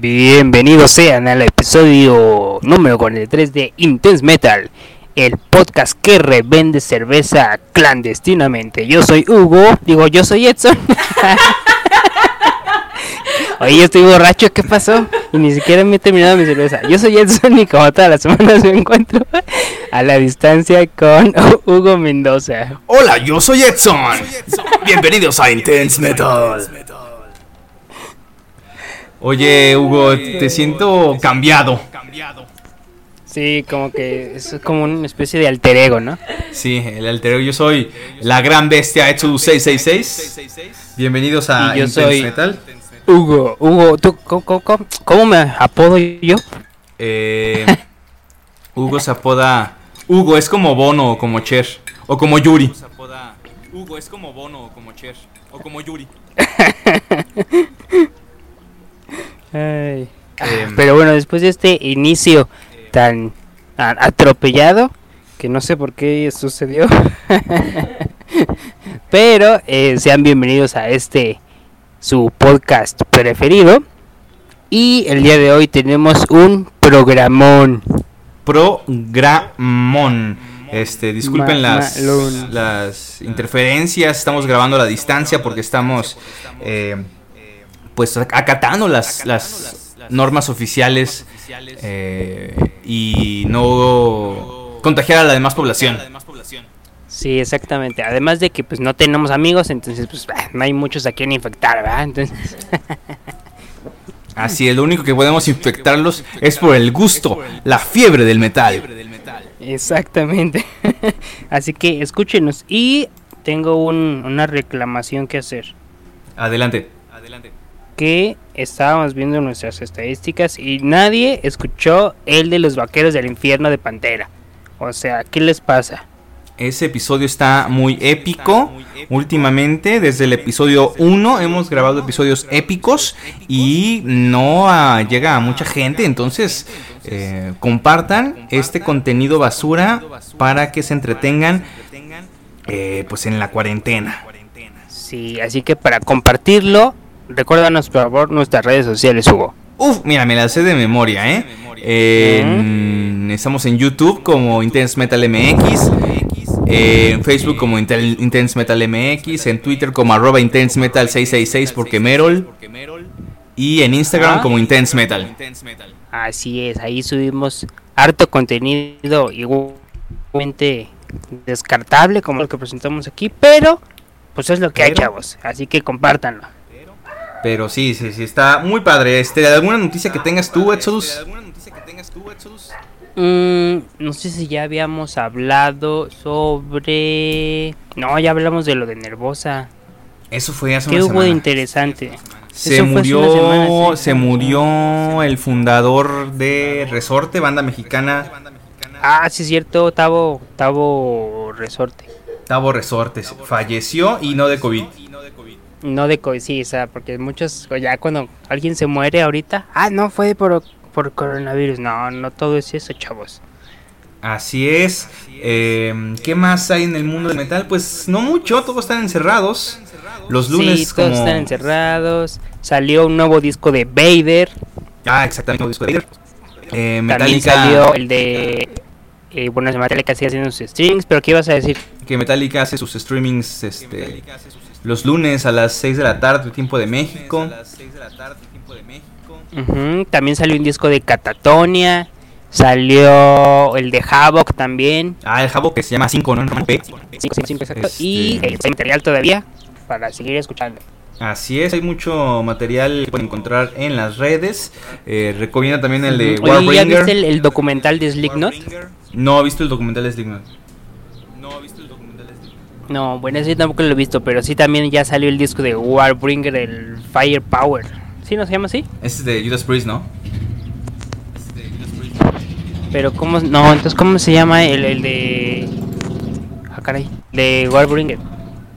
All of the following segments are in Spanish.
Bienvenidos sean al episodio número 43 de Intense Metal, el podcast que revende cerveza clandestinamente. Yo soy Hugo, digo, yo soy Edson. Oye, estoy borracho, ¿qué pasó? Y ni siquiera me he terminado mi cerveza. Yo soy Edson y como todas las semanas me encuentro a la distancia con Hugo Mendoza. Hola, yo soy Edson. Bienvenidos a Intense Metal. Oye, Hugo, te siento cambiado. Sí, como que es como una especie de alter ego, ¿no? Sí, el alter ego. Yo soy la gran bestia Exodus 666. Bienvenidos a Y yo Intense soy- Metal. Hugo, Hugo, ¿tú cómo, cómo- cómo- cómo me apodo yo? Eh, Hugo se apoda. Hugo es como Bono o como Cher. O como Yuri. Hugo es como Bono o como Cher. O como Yuri. Ay. Em, Pero bueno, después de este inicio tan atropellado, que no sé por qué sucedió, pero eh, sean bienvenidos a este su podcast preferido. Y el día de hoy tenemos un programón. Programón. Este, disculpen Ma- las, las interferencias. Estamos grabando a la distancia porque estamos eh, pues acatando las, las normas oficiales eh, y no contagiar a la demás población. Sí, exactamente. Además de que pues no tenemos amigos, entonces pues no hay muchos a quien infectar, ¿verdad? Entonces, Así es, lo único que podemos infectarlos es por el gusto, la fiebre del metal. exactamente. Así que escúchenos y tengo un- una reclamación que hacer. Adelante. Que estábamos viendo nuestras estadísticas y nadie escuchó el de los vaqueros del infierno de Pantera. O sea, ¿qué les pasa? Ese episodio está muy épico. Últimamente, desde el episodio 1, hemos grabado episodios épicos y no llega a mucha gente. Entonces, eh, compartan este contenido basura para que se entretengan eh, pues en la cuarentena. Sí, así que para compartirlo, recuérdanos por favor nuestras redes sociales, Hugo. Uf, mira, me la sé de memoria, ¿eh? Estamos en YouTube como Intense Metal MX, en Facebook como Intel- Intense Metal MX, en Twitter como arroba Intense Metal 666 porque Merol, y en Instagram Ah. como Intense Metal. Así es, ahí subimos harto contenido igualmente descartable como lo que presentamos aquí, pero pues es lo que hay, chavos. Así que compártanlo. Pero sí, sí, sí, está muy padre. Este, ¿Alguna noticia que tengas tú, Exodus? Mm, no sé si ya habíamos hablado sobre... No, ya hablamos de lo de Nervosa. Eso fue hace ¿Qué una hubo de semana. interesante? Se Eso murió, semana, sí. se murió el fundador de Resorte, banda mexicana, Ah, sí es cierto, Tavo, Tavo Resorte. Tavo Resortes. Falleció y no de COVID. No de COVID, sí, o sea, porque muchos, ya cuando alguien se muere ahorita, ah, no, fue por, por coronavirus. No, no todo es eso, chavos. Así es. Eh, ¿Qué más hay en el mundo del metal? Pues no mucho, todos están encerrados. Los lunes sí, todos como... están encerrados. Salió un nuevo disco de Vader. Ah, exactamente, el disco de Vader. Eh, También Metallica, salió el de... Eh, bueno, Metallica sigue haciendo sus streams, pero ¿qué ibas a decir? que Metallica hace sus streamings este, los lunes a las 6 de la tarde, tiempo de México. Ujú, También salió un disco de Catatonia. Salió el de Havoc también. Ah, el jabo que se llama 5, ¿no? En P. Cinco, cinco, cinco, exacto. Este- Y eh, hay material todavía para seguir escuchando. Así es, hay mucho material que pueden encontrar en las redes. Eh, recomienda también el de Ujú. Oye, ¿ya Warbringer. viste el, el documental de Slipknot? No he visto el documental de Slipknot. No, bueno, ese tampoco lo he visto, pero sí también ya salió el disco de Warbringer, el Firepower. ¿Sí no se llama así? Este es de Judas Priest, ¿no? Pero ¿cómo? No, entonces ¿cómo se llama el, el de... Ah, caray. De Warbringer.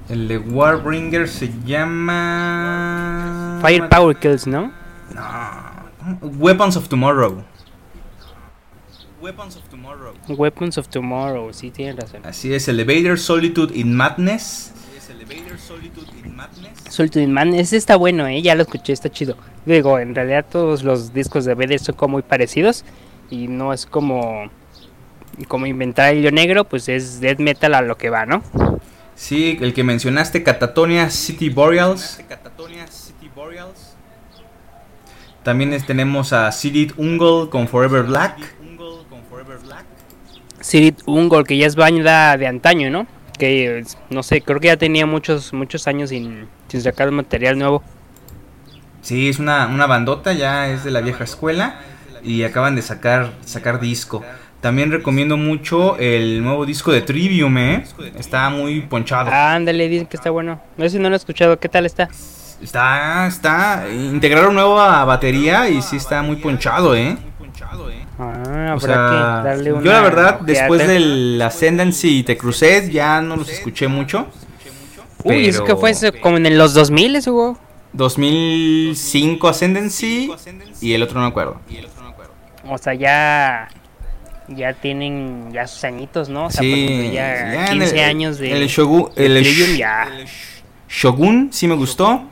El de Warbringer se llama... Firepower Kills, ¿no? No. Weapons of Tomorrow. Weapons of Tomorrow. Weapons of Tomorrow, sí, tienen razón. Así es, el de Vader Solitude in Madness. Solitude in Madness. Ese está bueno, ¿eh? Ya lo escuché, está chido. Digo, en realidad todos los discos de Vader son como muy parecidos. Y no es como... Como inventar el hilo negro, pues es death metal a lo que va, ¿no? Sí, el que mencionaste, Catatonia City Boreals. También es- tenemos a Sidit Ungol con Forever Black. Sirit Ungol, que ya es banda de antaño, ¿no? Que no sé, creo que ya tenía muchos muchos años sin, sin sacar material nuevo. Sí, es una, una bandota, ya es de la vieja escuela. Y acaban de sacar, sacar disco. También recomiendo mucho el nuevo disco de Trivium, ¿eh? Está muy ponchado. Ándale, dicen que está bueno. No sé si no lo he escuchado, ¿qué tal está? Está, está. Integraron nueva batería y sí está muy ponchado, ¿eh? Ah, O sea, darle yo una la verdad, después del Ascendancy y The Crusade, ya no los escuché mucho. Uy, eso que pero- fue eso, como en los 2000 ese juego. 2005 Ascendancy y el otro no me acuerdo. O sea, ya ya tienen ya sus añitos, ¿no? O sea, Sí, ya, ya en 15 el- años de el Shogun, el Sh- ya. Shogun sí me gustó.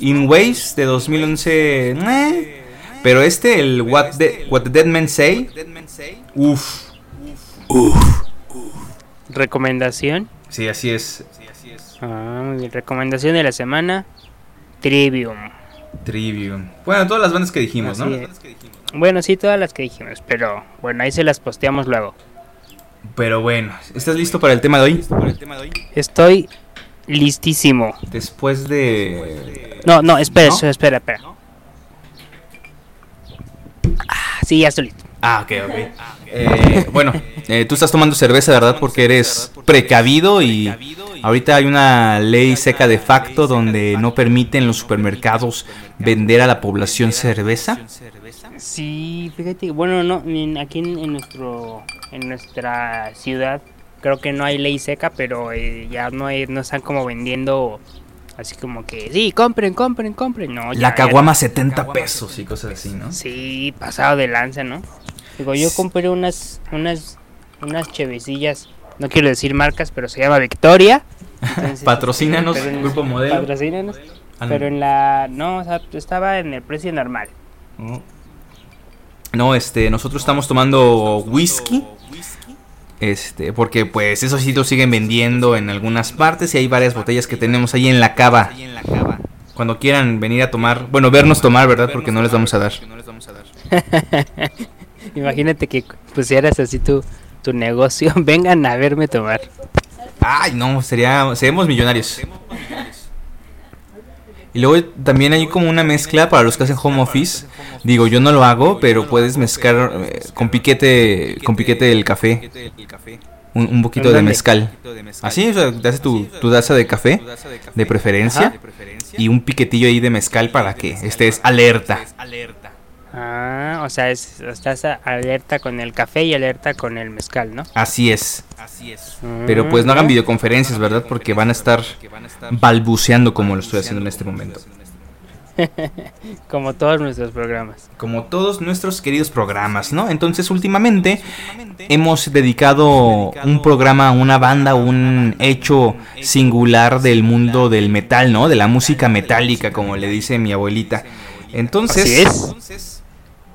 In Ways de 2011, eh. Pero este el What the, What the Dead Men Say, uff, Recomendación. sí así es. Ah, muy bien. Recomendación de la semana. Trivium. Trivium. Bueno, todas las bandas que dijimos, ¿no? Así es. Bueno, sí, todas las que dijimos, pero bueno, ahí se las posteamos luego. Pero bueno, ¿estás listo para el tema de hoy? Estoy listísimo. Después de No, no, espera, ¿No? espera, espera, espera. Ah, sí, ya estoy listo. Ah, ok, ok. Eh, bueno, eh, tú estás tomando cerveza, ¿verdad? Porque eres precavido y ahorita hay una ley seca de facto donde no permiten los supermercados vender a la población cerveza. Sí, fíjate, bueno, no, aquí en, en nuestro, en nuestra ciudad creo que no hay ley seca, pero eh, ya no, hay- no están como vendiendo así como que, sí, compren, compren, compren. No, ya- La caguama 70 pesos y cosas así, ¿no? Sí, pasado de lanza, ¿no? Digo, yo compré unas, unas, unas chevecillas, no quiero decir marcas, pero se llama Victoria. Entonces, Patrocínanos, pero en- Grupo Modelo. Patrocínanos. Ah, no. Pero en la, no, o sea, estaba en el precio normal. No, este, nosotros estamos tomando whisky. Este, porque pues esos sí lo siguen vendiendo en algunas partes y hay varias botellas que tenemos ahí en la cava. Cuando quieran venir a tomar, bueno, vernos tomar, ¿verdad? Porque no les vamos a dar. Imagínate que pusieras así tu, tu negocio, vengan a verme tomar. Ay, no, sería, seríamos millonarios. Y luego también hay como una mezcla para los que hacen home office. Digo, yo no lo hago, pero puedes mezclar eh, con piquete, con piquete del café, un, un poquito ¿En de mezcal. Así, o sea, te haces tu, tu taza de café, de preferencia, y un piquetillo ahí de mezcal para que estés alerta. Ah, o sea, es- estás alerta con el café y alerta con el mezcal, ¿no? Así es. Pero pues no hagan ¿ya? videoconferencias, ¿verdad? Porque van a estar balbuceando como lo estoy haciendo en este momento. Como todos nuestros programas. como todos nuestros queridos programas, ¿no? Entonces, últimamente hemos dedicado un programa a una banda, un hecho singular del mundo del metal, ¿no? De la música metálica, como le dice mi abuelita. Entonces, Así es.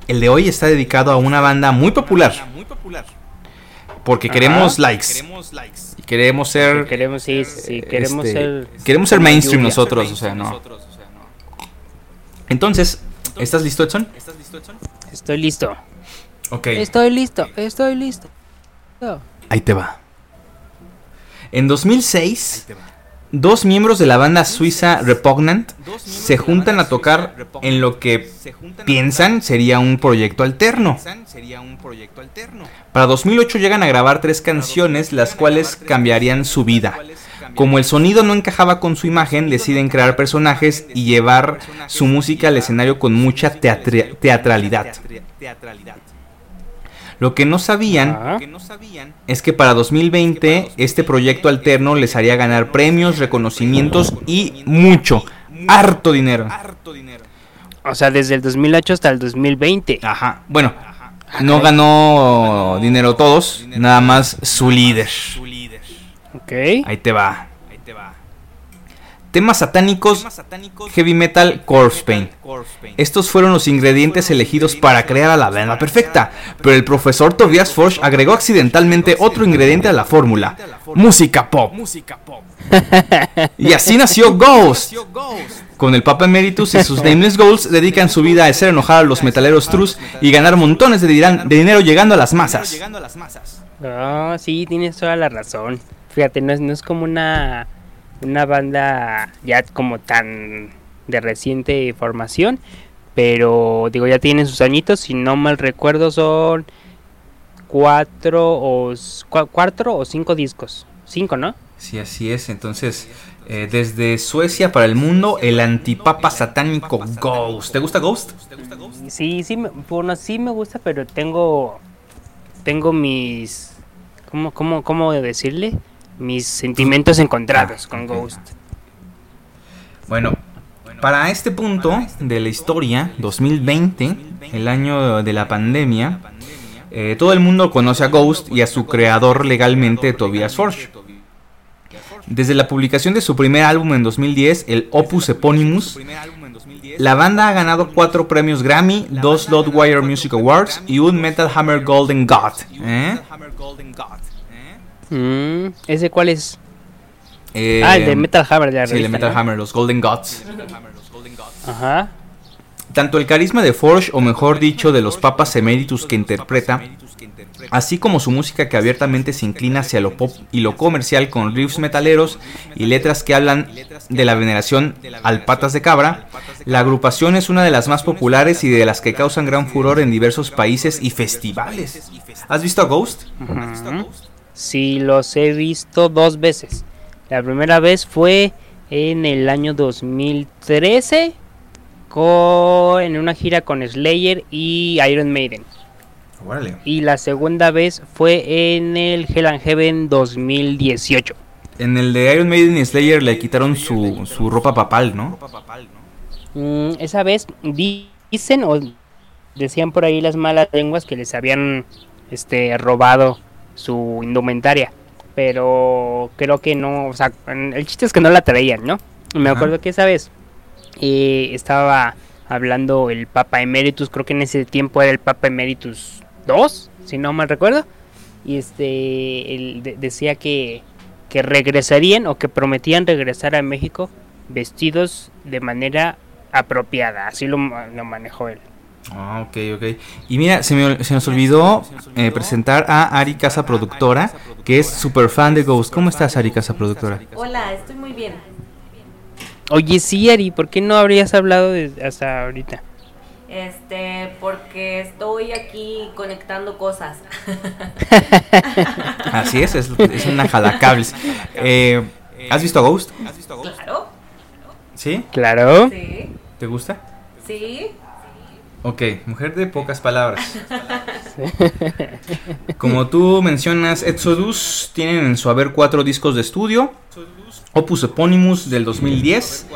El de hoy está dedicado a una banda muy popular. Porque Ajá. queremos likes. Y queremos ser. Queremos, sí, sí, queremos este, ser. queremos ser mainstream lluvia. nosotros, o sea, no. Entonces, ¿estás listo, Edson? Estoy listo. Ok. Estoy listo, estoy listo. Oh. Ahí te va. En 2006, dos miembros de la banda suiza Repugnant se juntan a tocar en lo que piensan sería un proyecto alterno. Para 2008 llegan a grabar tres canciones, las cuales cambiarían su vida. Como el sonido no encajaba con su imagen, deciden crear personajes y llevar su música al escenario con mucha teatralidad. Lo que no sabían Ah. es que para 2020 este proyecto alterno les haría ganar premios, reconocimientos y mucho, harto dinero. O sea, desde el 2008 hasta el 2020. Ajá, bueno, no ganó dinero todos, nada más su líder. Ok. Ahí te va. Temas satánicos, heavy metal, corpse paint. Estos fueron los ingredientes elegidos para crear a la banda perfecta, pero el profesor Tobias Forge agregó accidentalmente otro ingrediente a la fórmula, música pop. Y así nació Ghost. Con el Papa Emeritus y sus Nameless Goals dedican su vida a hacer enojar a los metaleros trus y ganar montones de, dinero llegando a las masas. Ah, sí, tienes toda la razón. Fíjate, no es, no es como una una banda ya como tan de reciente formación, pero digo, ya tienen sus añitos, si no mal recuerdo son cuatro o, cuatro o cinco discos, cinco, ¿no? Sí, así es, entonces... Eh, desde Suecia para el mundo, el antipapa satánico Ghost. ¿Te gusta Ghost? Sí, sí, bueno, sí me gusta, pero tengo, tengo mis, ¿cómo, cómo, cómo decirle? Mis sentimientos encontrados con Ghost. Bueno, para este punto de la historia, 2020, el año de la pandemia, eh, todo el mundo conoce a Ghost y a su creador legalmente, Tobias Forge. Desde la publicación de su primer álbum en 2010, el Opus Eponymous, la banda ha ganado cuatro premios Grammy, dos Loudwire Music Awards y un Metal Hammer Golden God. ¿eh? Mm, ¿Ese cuál es? Eh, ah, el de Metal Hammer. De sí, el de Metal Hammer, los Golden Gods. Ajá. Tanto el carisma de Forge, o mejor dicho, de los papas emeritus que interpreta, así como su música que abiertamente se inclina hacia lo pop y lo comercial con riffs metaleros y letras que hablan de la veneración al patas de cabra, la agrupación es una de las más populares y de las que causan gran furor en diversos países y festivales. ¿Has visto a Ghost? Sí, los he visto dos veces. La primera vez fue en el año 2013 con, en una gira con Slayer y Iron Maiden. Y la segunda vez fue en el Hell and Heaven 2018. En el de Iron Maiden y Slayer le quitaron su, su ropa papal, ¿no? Mm, esa vez dicen o decían por ahí las malas lenguas que les habían este robado su indumentaria. Pero creo que no, o sea, el chiste es que no la traían, ¿no? Me acuerdo que esa vez eh, estaba hablando el Papa Emeritus, creo que en ese tiempo era el Papa Emeritus 2, si no mal recuerdo. Y este, él decía que, que regresarían o que prometían regresar a México vestidos de manera apropiada, así lo, lo manejó él. Ah, ok, ok. Y mira, se, me, se nos olvidó eh, presentar a Ari Casa Productora, que es super fan de Ghost. ¿Cómo estás, Ari Casa Productora? Hola, estoy muy bien. Oye, sí, Ari, ¿por qué no habrías hablado hasta ahorita? Este, porque estoy aquí conectando cosas. Así es, es, una jalacables. Eh, ¿Has visto a Ghost? Claro. ¿Sí? Claro. Sí. ¿Te gusta? Sí. Ok, mujer de pocas palabras. Como tú mencionas, Exodus tienen en su haber cuatro discos de estudio. Opus Eponymous del 2010,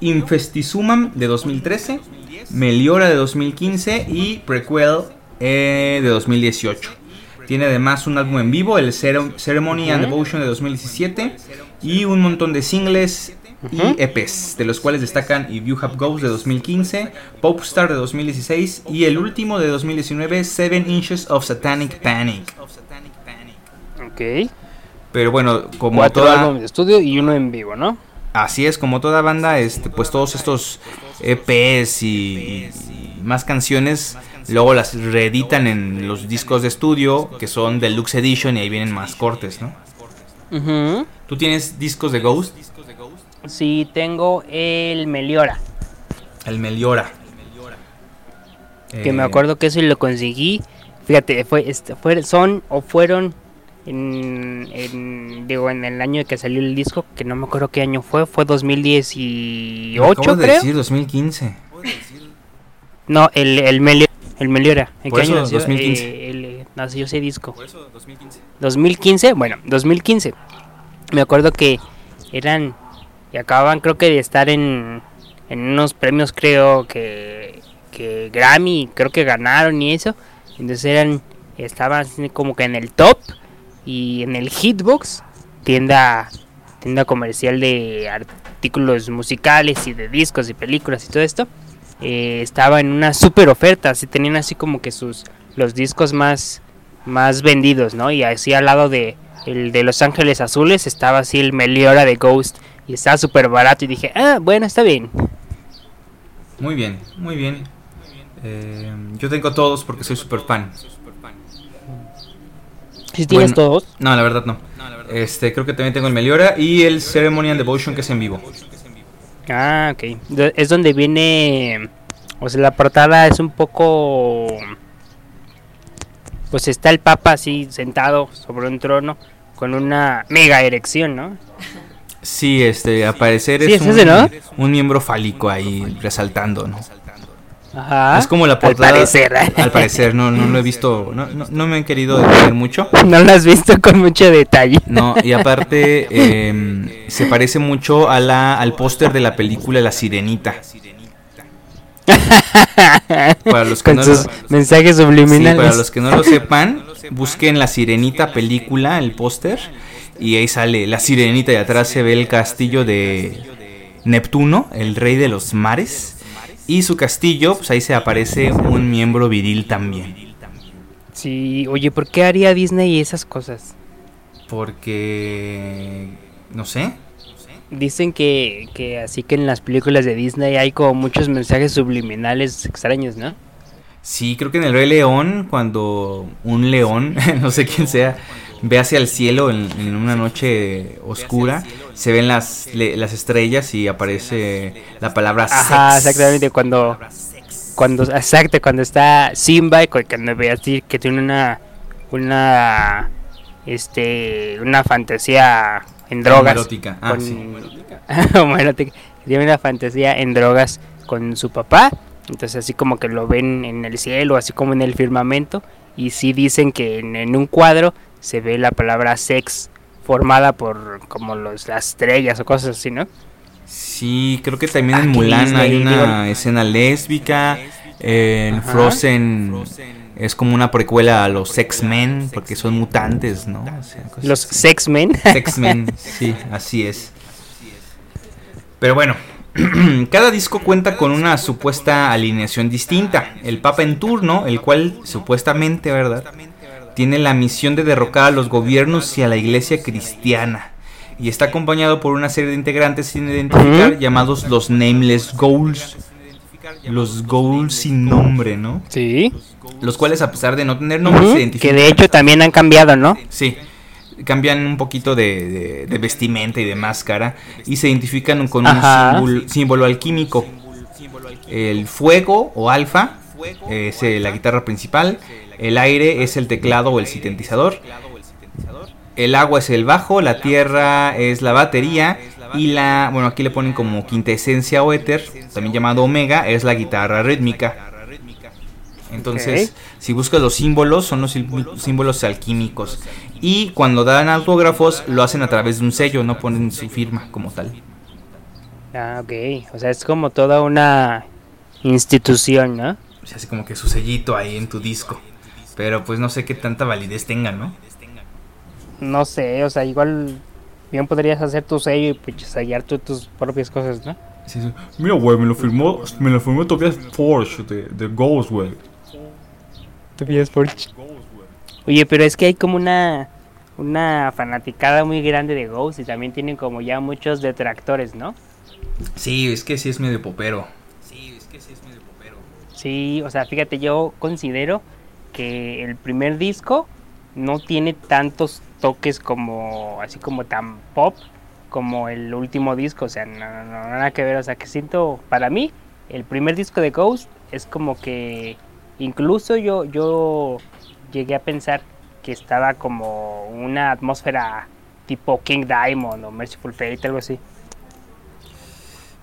Infestizumam de 2013, Meliora de 2015 y Prequel eh, de 2018. Tiene además un álbum en vivo, el Ceremony and Devotion de 2017 y un montón de singles y EPs, de los cuales destacan If You Have Ghost de 2015, Popstar de 2016 y el último de 2019, Seven Inches of Satanic Panic. Ok. Pero bueno, como Cuatro toda... de estudio y uno en vivo, ¿no? Así es, como toda banda, este, pues todos estos EPs y, más canciones luego las reeditan en los discos de estudio que son Deluxe Edition y ahí vienen más cortes, ¿no? ¿Tú tienes discos de Ghost? Sí, tengo el Meliora. El Meliora. Que me eh, acuerdo que eso lo conseguí. Fíjate, fue, este, fue, son o fueron en, digo, en el año que salió el disco, que no me acuerdo qué año fue, fue 2018, acabo de decir 2015. No, el, el, Meliora, el Meliora. ¿En qué año nació? 2015. Eh, el, nació ese disco. Por eso, 2015. 2015, bueno, 2015. Me acuerdo que eran y acaban creo que de estar en, en unos premios creo que, que Grammy, creo que ganaron y eso. Entonces eran, estaban como que en el top y en el hitbox tienda tienda comercial de artículos musicales y de discos y películas y todo esto, eh, estaba en una super oferta, así tenían así como que sus los discos más más vendidos, ¿no? Y así al lado de el de Los Ángeles Azules estaba así el Meliora de Ghost y estaba súper barato y dije, ah, bueno, está bien. Muy bien, muy bien. Eh, yo tengo todos porque soy super fan. ¿Si tienes Bueno. todos? No, la verdad no. Este, creo que también tengo el Meliora y el Ceremony and Devotion que es en vivo. Ah, ok. Es donde viene. O sea, la portada es un poco. Pues está el Papa así sentado sobre un trono con una mega erección, ¿no? Sí, este, a parecer Sí, es, es un, ese, ¿no? un miembro fálico ahí resaltando, ¿no? Ajá. es como la Al portada. parecer. Al parecer, no, no lo he visto, no, no, no me han querido detener mucho. no lo has visto con mucho detalle. No, y aparte em, se parece mucho a la, al póster de la película La Sirenita. Para los que con no sus lo- mensajes Sí, subliminales. para los que no lo sepan, busquen La Sirenita película, el póster, y ahí sale La Sirenita y atrás se ve el castillo de Neptuno, el rey de los mares. Y su castillo, pues ahí se aparece un miembro viril también. Sí, oye, ¿por qué haría Disney esas cosas? Porque... No sé. Dicen que, que así que en las películas de Disney hay como muchos mensajes subliminales extraños, ¿no? Sí, creo que en el Rey León, cuando un león, no sé quién sea, ve hacia el cielo en, en una noche oscura, se ven las, le- las estrellas y aparece la palabra Ajá, sex. exactamente, cuando cuando exacto, cuando está Simba y cu- cuando ve así que tiene una una este una fantasía en drogas Homoerótica, ah, con sí. homoerótica, tiene una fantasía en drogas con su papá, entonces así como que lo ven en el cielo, así como en el firmamento y sí dicen que en, en un cuadro se ve la palabra sex formada por como los las estrellas o cosas así, ¿no? Sí, creo que también en Aquí Mulan Disney, hay una digo- escena lésbica. En Ajá. Frozen es como una precuela a los X-Men, porque son mutantes, ¿no? O sea, cosas Los así. sex men. X-Men, sí, así es. Pero bueno, cada disco cuenta con una supuesta alineación distinta. El Papa en turno, el cual supuestamente, ¿verdad? Tiene la misión de derrocar a los gobiernos y a la iglesia cristiana. Y está acompañado por una serie de integrantes sin identificar llamados los Nameless Goals. Los Goals sin nombre, ¿no? Sí. Los cuales a pesar de no tener nombre se Que identifican. de hecho también han cambiado, ¿no? Sí, cambian un poquito de, de- de vestimenta y de máscara y se identifican con Ajá. un símbolo, símbolo alquímico. El fuego o alfa es eh, la guitarra principal, el aire es el teclado o el sintetizador, el agua es el bajo, la tierra es la batería y la, bueno, aquí le ponen como quintesencia o éter, también llamado omega, es la guitarra rítmica. Entonces, si buscas los símbolos, son los símbolos alquímicos. Y cuando dan autógrafos, lo hacen a través de un sello, no ponen su firma como tal. Ah, ok. O sea, es como toda una institución, ¿no? Se hace como que su sellito ahí en tu disco. Pero pues no sé qué tanta validez tenga, ¿no? No sé, o sea, igual bien podrías hacer tu sello y pues sellar tú tus propias cosas, ¿no? Sí, sí. Mira, güey, me lo firmó, me lo firmó Tobias Porsche de, de Ghost, güey. Oye, pero es que hay como una una fanaticada muy grande de Ghost y también tienen como ya muchos detractores, ¿no? Sí, es que sí es medio popero. Sí, o sea, fíjate, yo considero que el primer disco no tiene tantos toques como, así como tan pop como el último disco, o sea, no, no, no, nada que ver, o sea, que siento, para mí, el primer disco de Ghost es como que, incluso yo, yo llegué a pensar que estaba como una atmósfera tipo King Diamond o Merciful Fate, algo así.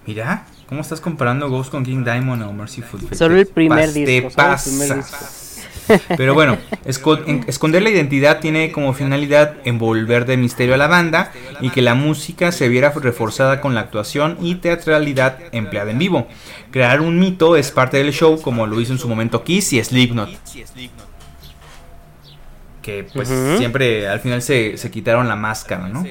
Mira, ¿cómo estás comparando Ghost con King Diamond o Merciful Fate? Solo el primer disco, solo el primer pasas. Pero bueno, esco- en- esconder la identidad tiene como finalidad envolver de misterio a la banda y que la música se viera reforzada con la actuación y teatralidad empleada en vivo. Crear un mito es parte del show como lo hizo en su momento Kiss y Slipknot. Que pues siempre al final se, se quitaron la máscara, ¿no?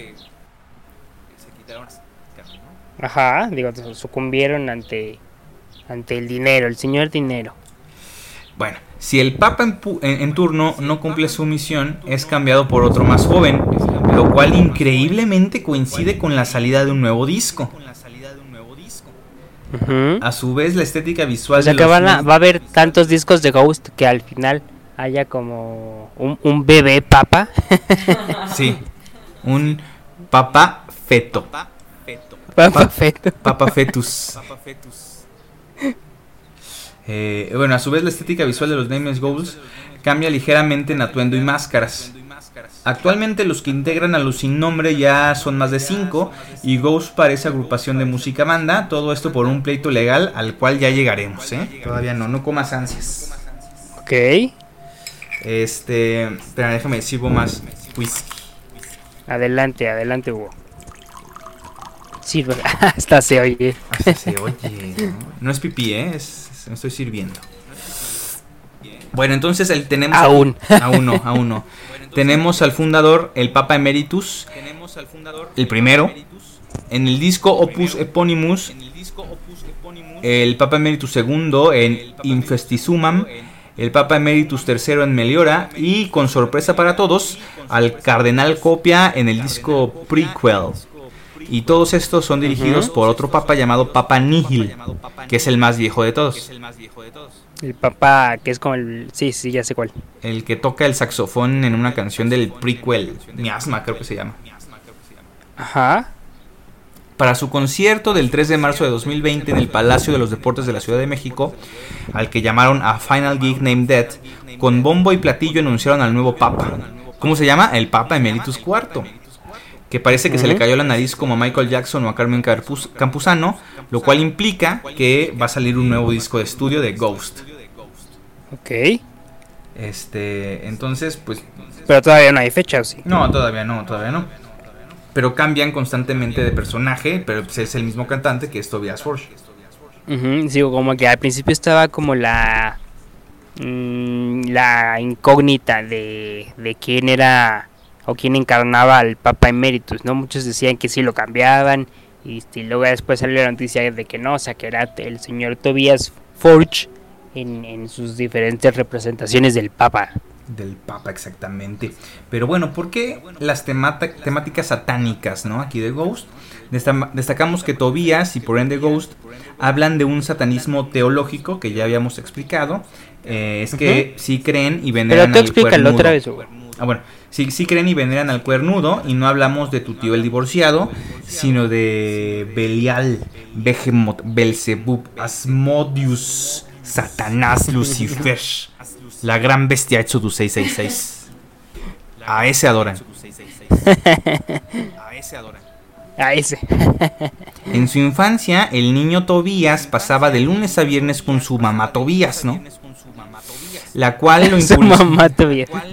Ajá, digo, sucumbieron ante, ante el dinero, el señor dinero. Bueno, si el Papa en, pu- en- en turno no cumple su misión, es cambiado por otro más joven, lo cual increíblemente coincide con la salida de un nuevo disco. A su vez, la estética visual O sea de que van a- va a haber tantos discos de Ghost que al final haya como un, un bebé papa. Sí, un Papa feto. Papa feto. Papa fetus. Eh, bueno, a su vez la estética visual de los Nameless Ghouls cambia ligeramente en atuendo y máscaras. Actualmente los que integran a los sin nombre ya son más de 5 y Ghost parece agrupación de música banda, todo esto por un pleito legal al cual ya llegaremos, ¿eh? Todavía no, no comas ansias. Ok. Este, espera, déjame sirvo más whisky. Adelante, adelante, Hugo. Sí, hasta se oye. Hasta se oye. ¿no? No es pipí, ¿eh? Es, me estoy sirviendo. Bueno, entonces el, tenemos... Aún. Aún no, aún no. Tenemos al fundador, el Papa Emeritus, el primero. En el disco Opus Eponymus, el Papa Emeritus II en Infestisumam, el Papa Emeritus III en Meliora y, con sorpresa para todos, al Cardenal Copia en el disco Prequel. Y todos estos son dirigidos por otro papa llamado Papa Nihil, que es el más viejo de todos. El papá, que es como el... Sí, sí, ya sé cuál. El que toca el saxofón en una canción del prequel, Miasma creo que se llama. Ajá. Para su concierto del 3 de marzo de 2020 en el Palacio de los Deportes de la Ciudad de México, al que llamaron a Final Gig Named Dead, con bombo y platillo anunciaron al nuevo Papa. ¿Cómo se llama? El Papa Emeritus IV. Que parece que se le cayó la nariz como a Michael Jackson o a Carmen Campuzano, lo cual implica que va a salir un nuevo disco de estudio de Ghost. Ok. Este, entonces, pues Pero todavía no hay fecha, ¿o sí? No, todavía no, todavía no. Pero cambian constantemente de personaje, pero pues, es el mismo cantante que es Tobias Forge. Ujú, sí, como que al principio estaba como la mm, la incógnita de, de quién era o quién encarnaba al Papa Emeritus, ¿no? Muchos decían que sí lo cambiaban y, este, luego después salió la noticia de que no, o sea, que era el señor Tobias Forge en, en sus diferentes representaciones del Papa. Del Papa, exactamente. Pero bueno, ¿por qué las temáticas satánicas, no? Aquí de Ghost. Desta- destacamos que Tobías y por ende Ghost hablan de un satanismo teológico que ya habíamos explicado. Eh, es que sí creen y veneran Pero tú al explícalo otra vez. Ah, bueno, sí, sí creen y veneran al cuernudo y no hablamos de tu tío el divorciado, sino de Belial, Behemoth, Belzebub, Asmodius, Satanás, Lucifer, la gran bestia Exodus 666. A ese adoran. A ese. En su infancia, el niño Tobías pasaba de lunes a viernes con su mamá Tobías, ¿no? La cual lo impulsó.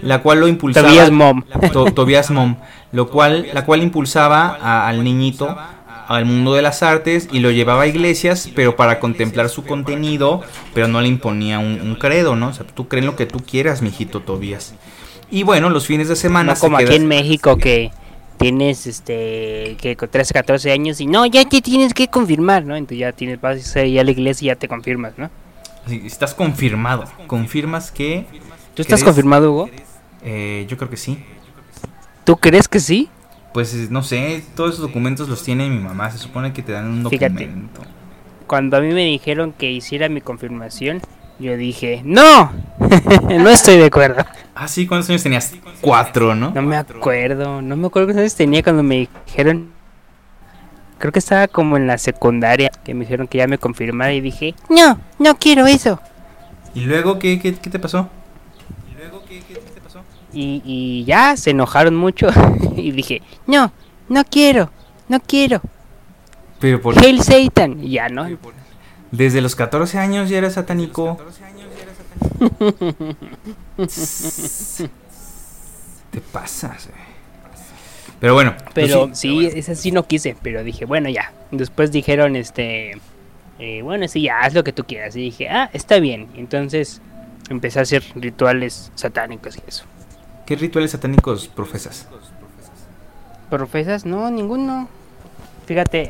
la cual lo impulsaba Tobias Mom. To- Tobias Mom, lo cual la cual impulsaba a- al niñito al mundo de las artes y lo llevaba a iglesias, pero para contemplar su contenido, pero no le imponía un, un credo, ¿no? O sea, tú creen lo que tú quieras, mijito Tobías. Y bueno, los fines de semana No se como aquí queda- en México que tienes este que con 13, 14 años y no, ya te tienes que confirmar, ¿no? Entonces ya tienes vas a ir a la iglesia y ya te confirmas, ¿no? Estás confirmado. Confirmas que ¿Tú estás ¿Crees? confirmado, Hugo? eh, yo creo que sí. ¿Tú crees que sí? Pues eh, no sé, todos esos documentos los tiene mi mamá. Se supone que te dan un Fíjate. documento. Cuando a mí me dijeron que hiciera mi confirmación, yo dije, ¡No! no estoy de acuerdo. Ah, sí, ¿cuántos años tenías? Cuatro, ¿no? No me acuerdo, no me acuerdo cuántos años tenía cuando me dijeron. Creo que estaba como en la secundaria, que me dijeron que ya me confirmara y dije, no, no quiero eso. ¿Y luego qué, qué, qué te pasó? Y, y ya se enojaron mucho y dije, no, no quiero, no quiero. Pero por Hail Satan. Y ya no. Desde los 14 años ya eres satánico. Te pasas, güey. Pero bueno, Pero pues sí, esa sí no quise, pero dije, bueno, ya. Después dijeron, este, eh, bueno, sí, ya, haz lo que tú quieras. Y dije, ah, está bien. Entonces empecé a hacer rituales satánicos y eso. ¿qué rituales satánicos profesas? ¿Profesas? No, ninguno. fíjate,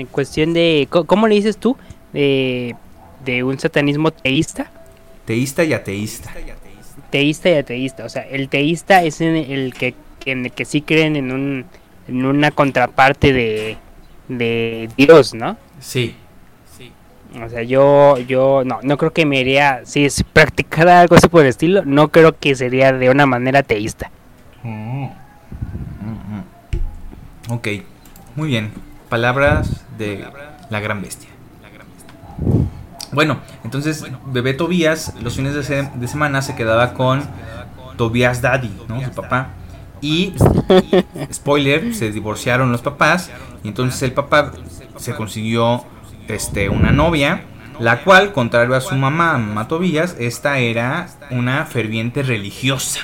en cuestión de, ¿cómo le dices tú? De, de un satanismo teísta, Teísta y ateísta. teísta y ateísta. O sea, el teísta es el que, en el que sí creen en un, en una contraparte de, de Dios, ¿no? Sí. O sea, yo, yo, no, no creo que me iría, si es practicara algo así por el estilo, no creo que sería de una manera teísta. Mm. Mm, mm. Ok, muy bien. Palabras de la gran bestia. Bueno, entonces bebé Tobías los fines de, se- de semana se quedaba con Tobías Daddy, ¿no? Su papá. Y, spoiler, se divorciaron los papás. Y entonces el papá se consiguió este, una novia, la cual, contrario a su mamá, mamá Tobías, esta era una ferviente religiosa.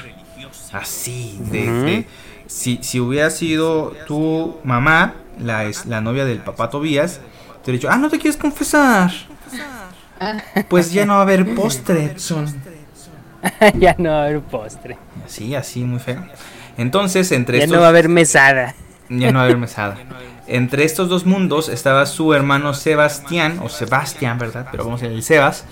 Así, de, de- si, si hubiera sido tu mamá, la, es, la novia del papá Tobías, te hubiera dicho, ah, no te quieres confesar. Pues ya no va a haber postre, Edson. ya no va a haber postre. Así, así, muy feo. Entonces, entre Ya estos... no va a haber mesada. Ya no va a haber mesada. Entre estos dos mundos estaba su hermano Sebastián, o Sebastián, ¿verdad? Pero vamos a el Sebas,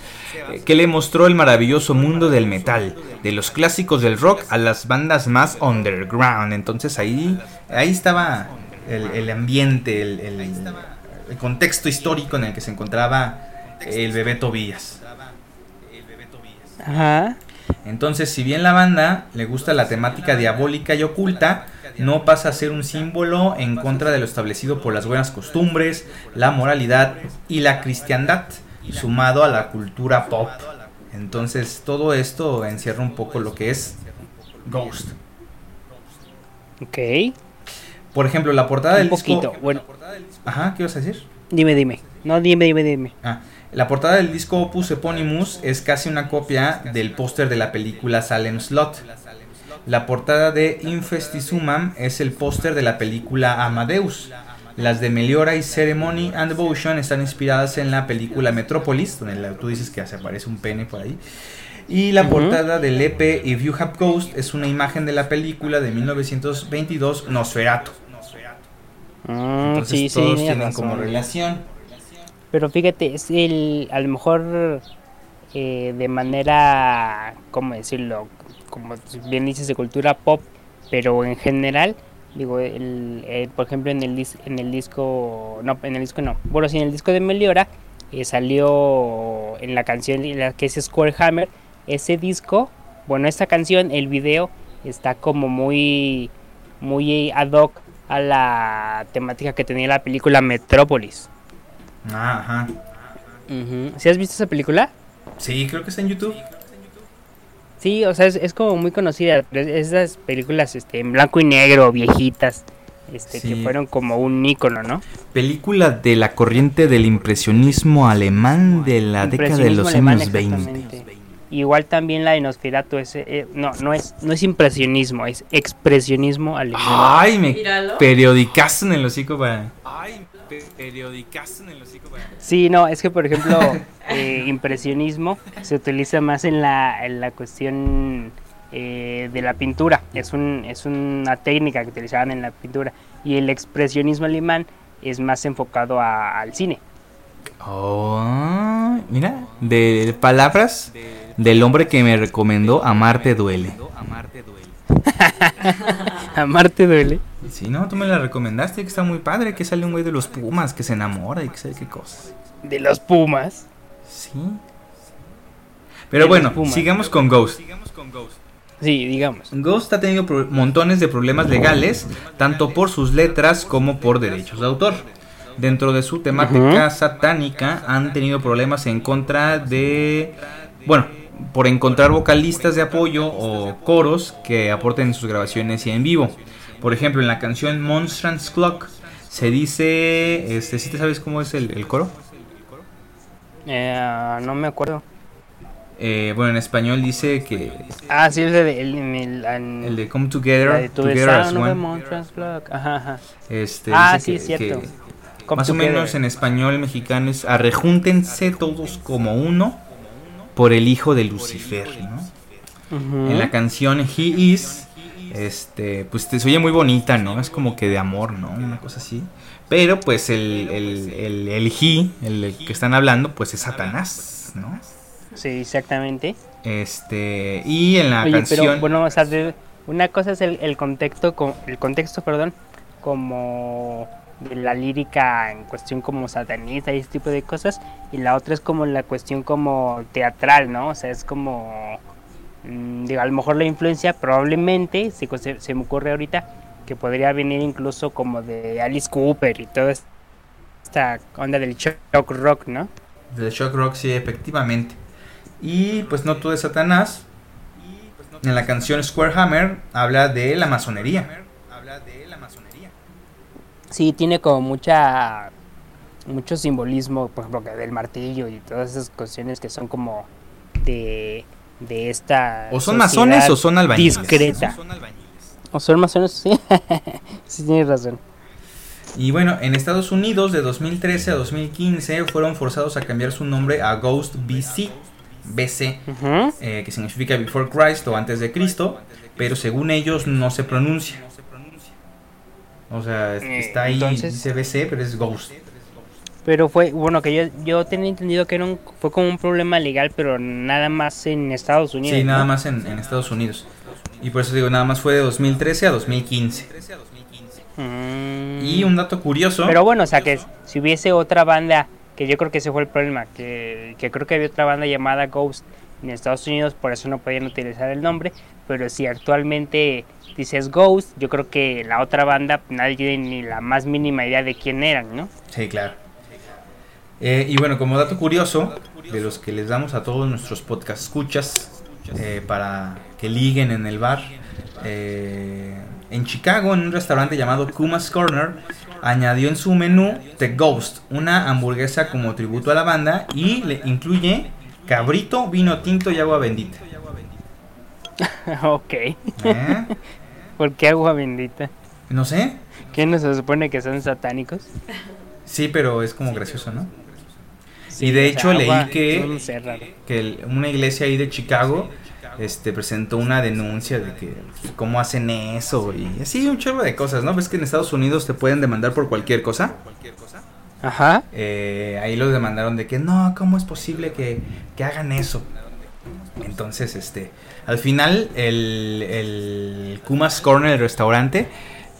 eh, que le mostró el maravilloso mundo del metal, de los clásicos del rock a las bandas más underground. Entonces ahí, ahí estaba el, el ambiente, el, el- el contexto histórico en el que se encontraba el bebé Tobías. Ajá. Entonces, si bien la banda le gusta la temática diabólica y oculta, no pasa a ser un símbolo en contra de lo establecido por las buenas costumbres, la moralidad y la cristiandad, sumado a la cultura pop. Entonces, todo esto encierra un poco lo que es Ghost. Ok. Por ejemplo, la portada Un del disco. poquito. Bueno, Ajá, ¿qué ibas a decir? dime, dime. No, dime, dime, dime. Ah, la portada del disco Opus Eponymous es casi una copia del póster de la película Salem Slot. La portada de Infestizumam es el póster de la película Amadeus. Las de Meliora y Ceremony and Devotion están inspiradas en la película Metropolis, donde tú dices que se aparece un pene por ahí. Y la portada del EP If You Have Ghost es una imagen de la película de 1922 Nosferatu. Mm, Entonces sí, sí, todos tienes tienen como relación. Pero fíjate, es el, a lo mejor eh, de manera, ¿cómo decirlo? Como bien dices, de cultura pop, pero en general, digo, el, eh, por ejemplo, en el, en el disco, no, en el disco no, bueno, sí, en el disco de Meliora eh, salió en la canción la que es Square Hammer, ese disco, bueno, esta canción, el video está como muy, muy ad hoc a la temática que tenía la película Metrópolis. Ah, ajá. ¿Sí has visto esa película? Sí, creo que está en YouTube. Sí, o sea, es, es como muy conocida. es- Esas películas este, en blanco y negro, viejitas, este, Sí. que fueron como un ícono, ¿no? Película de la corriente del impresionismo alemán de la década de los alemán, años 20. exactamente. Igual también la de Nosferatu, ese, eh, no, no es, no es impresionismo, es expresionismo alemán. Ay, me Míralo. periodicazo en el hocico para. Ay, periodicazo en el hocico para. Sí, no, es que por ejemplo, eh, impresionismo se utiliza más en la, en la cuestión eh, de la pintura. Es, un, es una técnica que utilizaban en la pintura. Y el expresionismo alemán es más enfocado a- al cine. Oh, mira, de palabras del hombre que me recomendó Amarte duele. Amarte duele. Sí, no, tú me la recomendaste, que está muy padre, que sale un güey de los Pumas, que se enamora y que sabe qué cosas. De los Pumas. Sí. Pero De los bueno, Pumas. sigamos con Ghost. Sí, digamos. Ghost ha tenido montones de problemas legales, tanto por sus letras como por derechos de autor. Dentro de su temática satánica han tenido problemas en contra de, bueno, por encontrar vocalistas de apoyo o coros que aporten en sus grabaciones y en vivo. Por ejemplo, en la canción Monstrance Clock se dice, este, ¿sí te sabes cómo es el, el coro? Eh, no me acuerdo. Eh, bueno, en español dice que Ah, sí, el de, el, el- en- el de Come Together, de To the Together as One. Monstrous Clock. Ajá, ajá. Este, Ah, sí, que- es cierto. que- más o menos en español mexicano es arrejúntense todos como uno por el hijo de Lucifer, ¿no? En la canción He Is Este, pues te se oye muy bonita, ¿no? Es como que de amor, ¿no? Una cosa así. Pero pues el, el, el, el he, el que están hablando, pues es Satanás, ¿no? Sí, exactamente. Este, y en la Oye, canción... pero bueno, o sea, de- una cosa es el, el contexto, co- el contexto, perdón, como de la lírica en cuestión como satanista y ese tipo de cosas, y la otra es como la cuestión como teatral, ¿no? O sea, es como, mm, digo, a lo mejor la influencia probablemente, se, me ocurre ahorita, que podría venir incluso como de Alice Cooper y toda esta onda del shock rock, ¿no? De Shock Rock, sí, efectivamente. Y pues no todo es Satanás. En la canción Square Hammer habla de la masonería. Sí, tiene como mucha mucho simbolismo, por ejemplo, que del martillo y todas esas cuestiones que son como de, de esta O son masones o son albañiles. discreta. O son masones, sí. sí tienes razón. Y bueno, en Estados Unidos de 2013 a 2015 fueron forzados a cambiar su nombre a Ghost BC, BC, eh, que significa Before Christ o antes de Cristo, pero según ellos no se pronuncia. O sea, es- Eh, está ahí, entonces- dice BC, pero es Ghost. Pero fue, bueno, que yo, yo tenía entendido que era un, fue como un problema legal, pero nada más en Estados Unidos. Sí, nada ¿no? más en, en Estados Unidos. Y por eso digo, nada más fue de 2013 a 2015. Mm. Y un dato curioso. Pero bueno, o sea, que si hubiese otra banda, que yo creo que ese fue el problema, que, que creo que había otra banda llamada Ghost en Estados Unidos, por eso no podían utilizar el nombre, pero si actualmente dices Ghost, yo creo que la otra banda nadie tiene ni la más mínima idea de quién eran, ¿no? Sí, claro. Eh, y bueno, como dato curioso, de los que les damos a todos nuestros podcast escuchas eh, para que liguen en el bar, eh, en Chicago, en un restaurante llamado Kuma's Corner, añadió en su menú The Ghost, una hamburguesa como tributo a la banda y le incluye cabrito, vino tinto y agua bendita. ok, ¿Eh? ¿Por qué agua bendita? No sé, ¿Qué no se supone que son satánicos? sí, pero es como gracioso, ¿no? Sí, y de hecho sea, leí que- que el- una iglesia ahí de Chicago este presentó una denuncia de que cómo hacen eso y así un chorro de cosas, ¿no? Ves que en Estados Unidos te pueden demandar por cualquier cosa. Ajá. Eh, ahí los demandaron de que no, ¿cómo es posible que, que hagan eso? Entonces, este, al final el, el Kuma's Corner, el restaurante,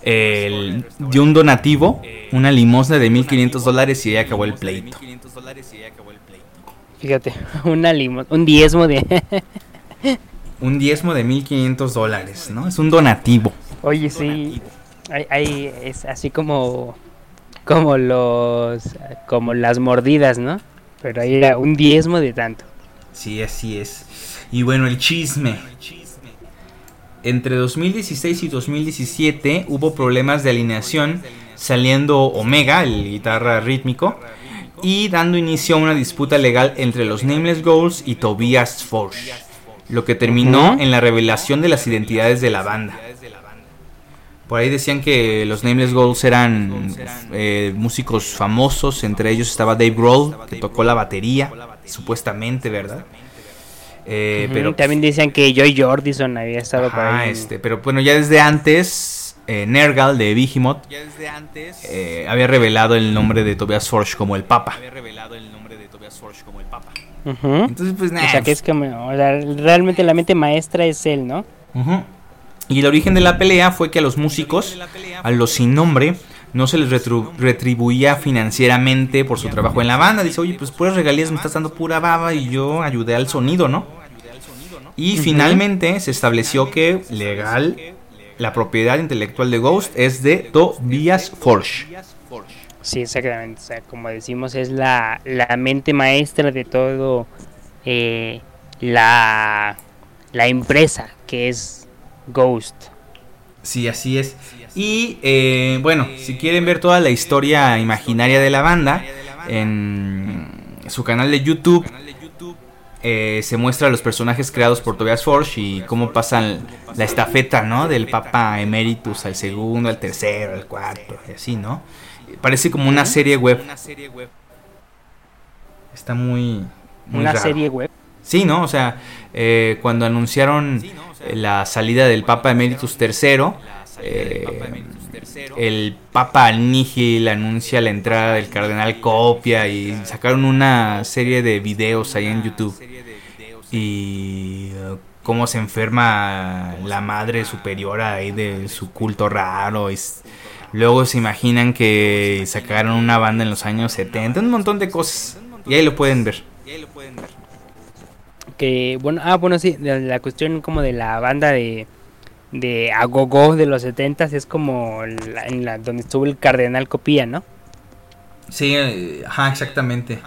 el- dio un donativo, una limosna de 1500 dólares y ahí acabó el pleito. Fíjate, una limo, un diezmo de... Un diezmo de 1500 dólares, ¿no? Es un donativo. Oye, sí, hay, hay- es así como, como los, como las mordidas, ¿no? Pero ahí era un diezmo de tanto. Sí, así es. Y bueno, el chisme. Entre 2016 y 2017 hubo problemas de alineación saliendo Omega, el guitarra rítmico, y dando inicio a una disputa legal entre los Nameless Goals y Tobias Forge, lo que terminó en la revelación de las identidades de la banda. Por ahí decían que los Nameless Goals eran eh, músicos famosos, entre ellos estaba Dave Grohl, que tocó la batería, supuestamente, ¿verdad? Eh, pero También decían que Joy Jordison había estado por Ajá, ahí. este, pero bueno, ya desde antes, eh, Nergal de Behemoth eh, había revelado el nombre de Tobias Forge como el Papa. Ujú. Entonces, pues nada. O sea, que es como, o sea, realmente la mente maestra es él, ¿no? Y el origen de la pelea fue que a los músicos, a los sin nombre, no se les retribuía financieramente por su trabajo en la banda. Dice, oye, pues puras regalías me estás dando pura baba y yo ayudé al sonido, ¿no? Y finalmente se estableció que legal la propiedad intelectual de Ghost es de Tobias Forge. Sí, exactamente. O sea, como decimos, es la, la mente maestra de todo eh, la, la empresa que es Ghost. Sí, así es. Y eh, bueno, si quieren ver toda la historia imaginaria de la banda, en su canal de YouTube eh, se muestra los personajes creados por Tobias Forge y cómo pasan la estafeta, ¿no? Del Papa Emeritus al segundo, al tercero, al cuarto, y así, ¿no? Parece como una serie web. Está muy... muy Una raro. serie web. Sí, ¿no? O sea, eh, cuando anunciaron la salida del Papa Emeritus III, eh, el Papa Nihil anuncia la entrada del Cardenal Copia y sacaron una serie de videos ahí en YouTube. Y uh, cómo se enferma la madre superiora ahí de su culto raro. Y luego se imaginan que sacaron una banda en los años 70, un montón de cosas. Y ahí lo pueden ver. Que bueno, ah, bueno, sí, la, la cuestión como de la banda de de Agogo de los 70 es como en la donde estuvo el Cardenal Copía, ¿no? Sí, eh, ajá, exactamente.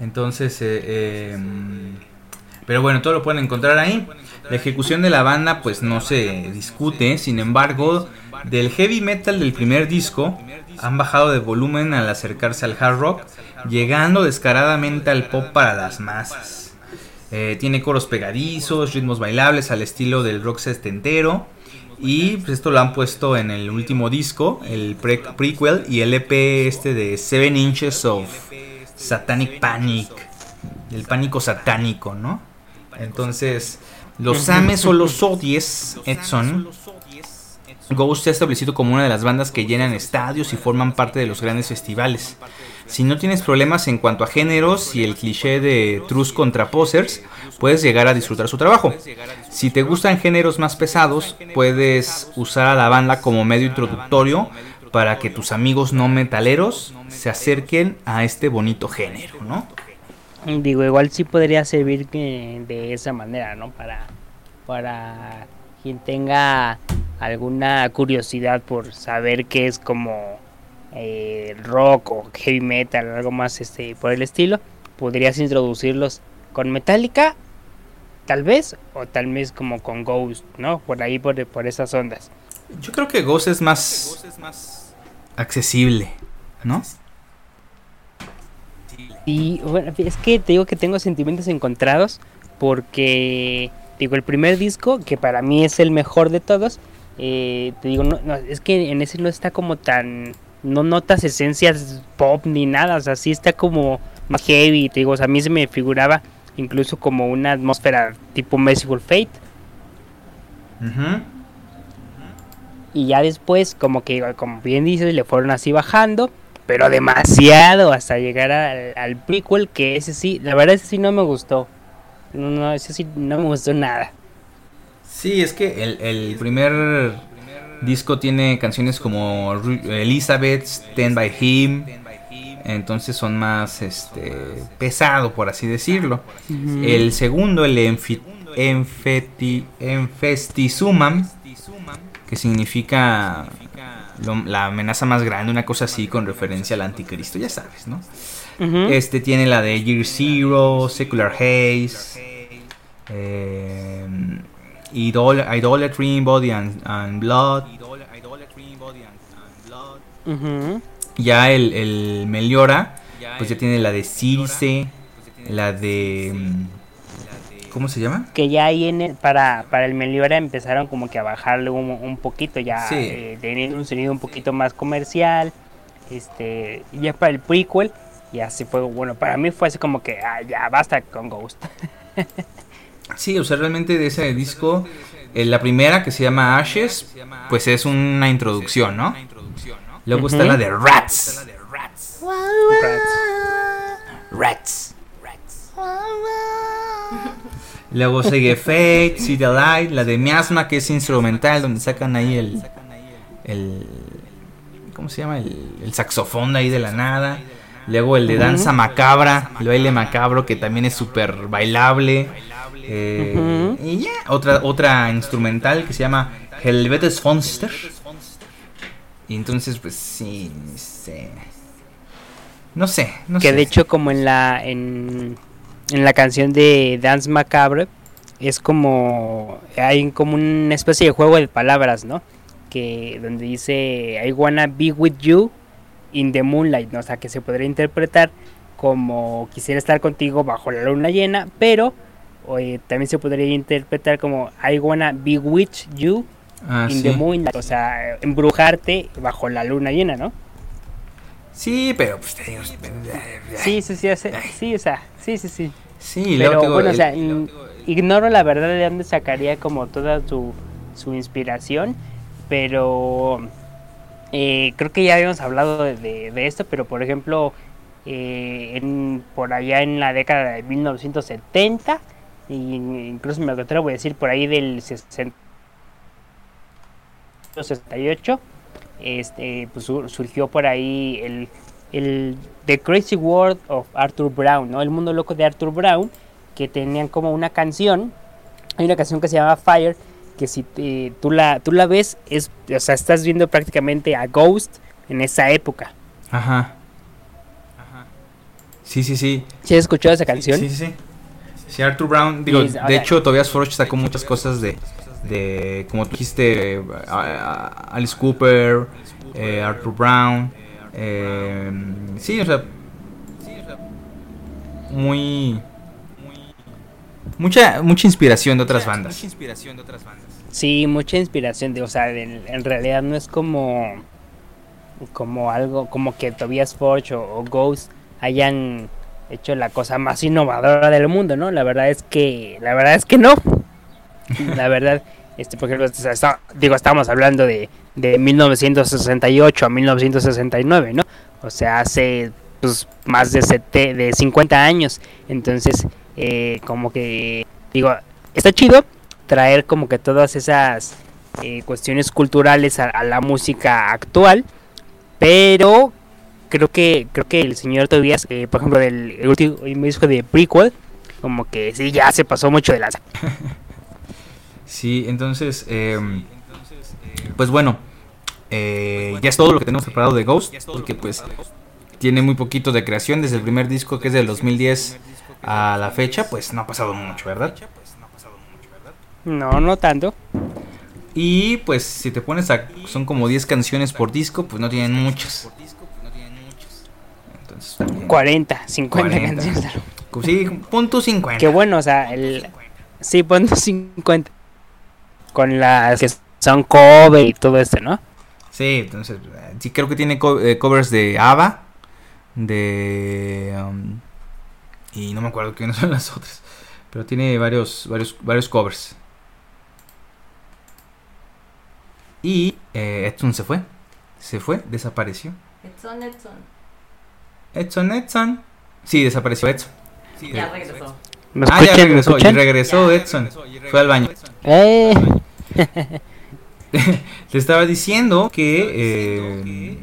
Entonces, eh, eh, pero bueno, todo lo pueden encontrar ahí. La ejecución de la banda pues no se discute, sin embargo, del heavy metal del primer disco han bajado de volumen al acercarse al hard rock, llegando descaradamente al pop para las masas. Eh, tiene coros pegadizos, ritmos bailables al estilo del rock sestentero. Y pues esto lo han puesto en el último disco, el prequel y el EP este de Seven Inches of Satanic Panic. El pánico satánico, ¿no? Entonces, los ames o los odies, Edson, Ghost se ha establecido como una de las bandas que llenan estadios y forman parte de los grandes festivales. Si no tienes problemas en cuanto a géneros y el cliché de trus contra posers, puedes llegar a disfrutar su trabajo. Si te gustan géneros más pesados, puedes usar a la banda como medio introductorio para que tus amigos no metaleros se acerquen a este bonito género, ¿no? Digo, igual sí podría servir de esa manera, ¿no? Para, para quien tenga alguna curiosidad por saber qué es como eh, rock o heavy metal o algo más este por el estilo, podrías introducirlos con Metallica, tal vez, o tal vez como con Ghost, ¿no? Por ahí, por, por esas ondas. Yo creo que Ghost es más, accesible, ¿no? Y bueno, es que te digo que tengo sentimientos encontrados porque, digo, el primer disco, que para mí es el mejor de todos, eh, te digo, no, es que en ese no está como tan no notas esencias pop ni nada, o sea, sí está como más heavy, te digo, o sea, a mí se me figuraba incluso como una atmósfera tipo Merciful Fate. Y ya después, como que, como bien dices, le fueron así bajando, pero demasiado hasta llegar al, al prequel, que ese sí, la verdad ese sí no me gustó. No, no, ese sí no me gustó nada. Sí, es que el, el primer disco tiene canciones como Elizabeth, Stand by Him. Entonces son más este pesado, por así decirlo. El segundo, el Enfeti, Enfestizumam, que significa la amenaza más grande, una cosa así con referencia al anticristo, ya sabes, ¿no? Este tiene la de Year Zero, Secular Haze, eh, Idolatry in Body and, Blood. Ya el, el, Meliora, pues ya tiene la de Circe, la de... ¿Cómo se llama? Que ya ahí en para, para el Meliora empezaron como que a bajarle un, poquito, ya eh, teniendo un sonido un poquito más comercial. Este, ya para el prequel, ya así fue, bueno, para mí fue así como que ah, ya basta con Ghost. Sí, o sea, realmente de ese disco, eh, la primera que se llama Ashes, pues es una introducción, ¿no? Luego está la de Rats. Rats. Rats. Luego sigue Fate, See the Light, la de Miasma, que es instrumental, donde sacan ahí el. el ¿Cómo se llama? El, el saxofón de ahí de la nada. Luego el de Danza Macabra, el baile macabro, que también es súper bailable. Eh, y ya, otra, otra instrumental que se llama Helvetes Fonster. Y entonces, pues sí, no sé. No que de hecho, como en la, en, en la canción de Dance Macabre, es como. Hay como una especie de juego de palabras, ¿no? Que donde dice I wanna be with you in the moonlight, ¿no? O sea, que se podría interpretar como quisiera estar contigo bajo la luna llena, pero o, también se podría interpretar como I wanna bewitch you ah, in the moon, o sea, embrujarte bajo la luna llena, ¿no? Sí, pero pues te digo, sí, sí, sí, sí, o sea, sí, sí, sí. Sí, Pero bueno, o sea, ignoro la verdad de dónde sacaría como toda su, su inspiración, pero eh, creo que ya habíamos hablado de, de- de esto, pero por ejemplo, eh, en, por allá en la década de 1970, y incluso me atrevo a decir por ahí del 60 68, este, pues sur- surgió por ahí el, el The Crazy World of Arthur Brown, ¿no? El mundo loco de Arthur Brown, que tenían como una canción, hay una canción que se llama Fire, que si te- tú, la, tú la ves, es, o sea, estás viendo prácticamente a Ghost en esa época. Ajá. Sí, sí, sí. ¿Sí has escuchado esa canción? Sí, sí, sí. Sí, Arthur Brown, digo, de hecho, Tobias Forge sacó muchas cosas de, de como tú dijiste, eh, a- a- Alice Cooper, eh, Arthur Brown, eh, sí, o sea, muy, mucha, mucha inspiración de otras bandas. Sí, mucha inspiración, de, o sea, en, en realidad no es como como algo como que Tobias Forge o, o Ghost hayan hecho la cosa más innovadora del mundo, ¿no? La verdad es que la verdad es que no. La verdad, este por ejemplo, está- digo, estamos hablando de de 1968 a 1969, ¿no? O sea, hace pues más de sete- de 50 años. Entonces, eh, como que digo, está chido traer como que todas esas eh, cuestiones culturales a, a la música actual, pero creo que creo que el señor Tobias, eh, por ejemplo, del el último disco de Prequel, como que sí ya se pasó mucho de la Sí, entonces, eh, pues bueno, eh, ya es todo lo que tenemos preparado de Ghost, porque pues tiene muy poquito de creación desde el primer disco que es del 2010 a la fecha, pues no ha pasado mucho, ¿verdad? No, no tanto. Y pues si te pones a... son como 10 canciones por disco, pues no tienen muchas. También- 40, 50 40. canciones. Sí, punto 50. Qué bueno, o sea, el sí, ponte 50 con las que son cover y todo esto, ¿no? Sí, entonces, sí creo que tiene co- eh, covers de ABBA, de... um, y no me acuerdo quiénes son las otras, pero tiene varios, varios, varios covers. Y eh, Edson se fue, se fue, desapareció. Edson, Edson. Edson, Edson. Sí, desapareció Edson. Ya regresó. ¿Me Ah, ya regresó, y regresó Edson. Fue al baño. Eh, Te estaba diciendo que eh,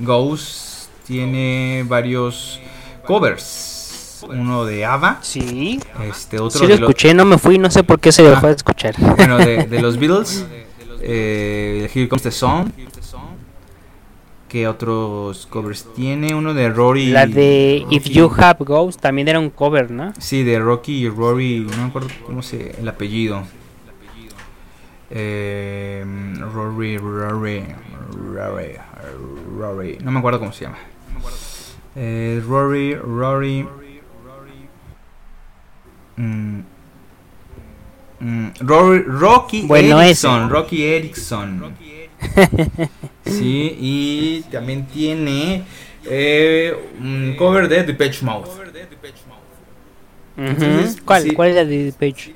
Ghost tiene varios covers. Uno de ABBA, sí, este otro sí lo de, escuché, no me fui, no sé por qué se dejó Ah. de escuchar. bueno, de, de los Beatles, eh, Here Comes the Song. ¿Qué otros covers tiene? Uno de Rory. La de If Rocky- You Have Ghost también era un cover, ¿no? Sí, de Rocky y Rory, no me acuerdo cómo se el apellido. Eh, Rory, Rory, Rory, Rory, no me acuerdo cómo se llama. Eh, Rory, Rory. mm, mm, Rory, Rocky Bueno, Erickson, ese. Rocky Erickson. Sí, y también tiene eh, un cover de Depeche. Ujú. Entonces, ¿Cuál, sí. ¿Cuál es la de Page?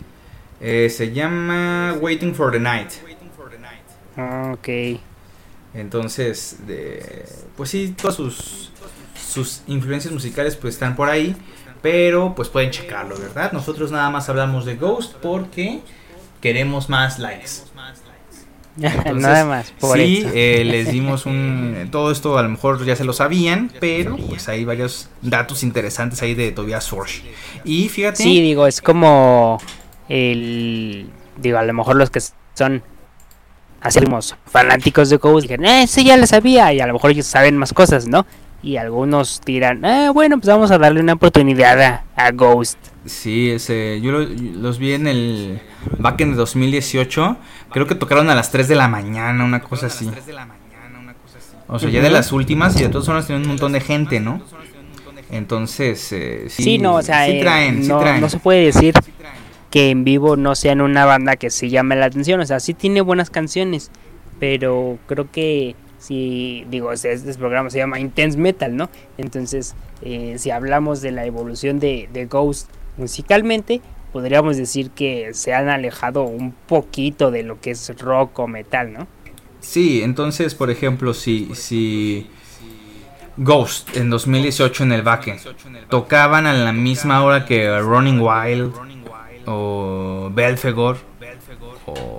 Eh, se llama Waiting for the Night. Ah, ok. Entonces, de, pues sí, todas sus, sus influencias musicales pues están por ahí. Pero pues pueden checarlo, ¿verdad? Nosotros nada más hablamos de Ghost porque queremos más likes. Entonces, Nada más, por sí, eh, les dimos un... Todo esto a lo mejor ya se lo sabían, pero pues hay varios datos interesantes ahí de Tobias Forge. Y fíjate... Sí, digo, es como el. Digo, a lo mejor los que son así fanáticos de Ghost dijeron, eh, sí, ya lo sabía, y a lo mejor ellos saben más cosas, ¿no? Y algunos dirán, ah, bueno, pues vamos a darle una oportunidad a, a Ghost. Sí, ese, yo lo- los vi en el back en el 2018. Creo que tocaron a las 3 de la mañana, una cosa así. O sea, ya de las últimas y de todas formas tienen un montón de gente, ¿no? Entonces, eh, sí, Sí, no, o sea, sí eh, traen, sí no, traen. no se puede decir que en vivo no sean una banda que sí llame la atención. O sea, sí tiene buenas canciones, pero creo que si digo, sea, este programa se llama Intense Metal, ¿no? Entonces, eh, si hablamos de la evolución de, de Ghost musicalmente, podríamos decir que se han alejado un poquito de lo que es rock o metal, ¿no? Sí, entonces, por ejemplo, si, si Ghost en 2018 en el Baque tocaban a la misma hora que Running Wild o Belfegor o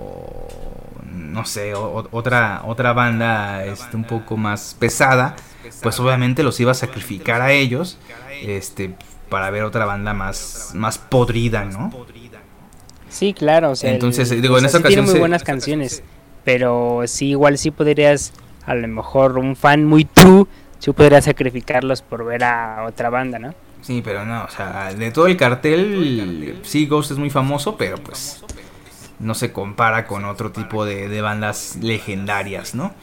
no sé, o- otra otra banda este, un poco más pesada, pues obviamente los iba a sacrificar a ellos este para ver otra banda más más podrida, ¿no? Sí, claro, o sea, Entonces, el- digo, o en esa sí tiene ocasión muy se- buenas canciones, pero sí, igual sí podrías, a lo mejor un fan muy true, sí podría sacrificarlos por ver a otra banda, ¿no? Sí, pero no, o sea, de todo el cartel, sí, Ghost es muy famoso, pero pues no se compara con otro tipo de, de bandas legendarias, ¿no?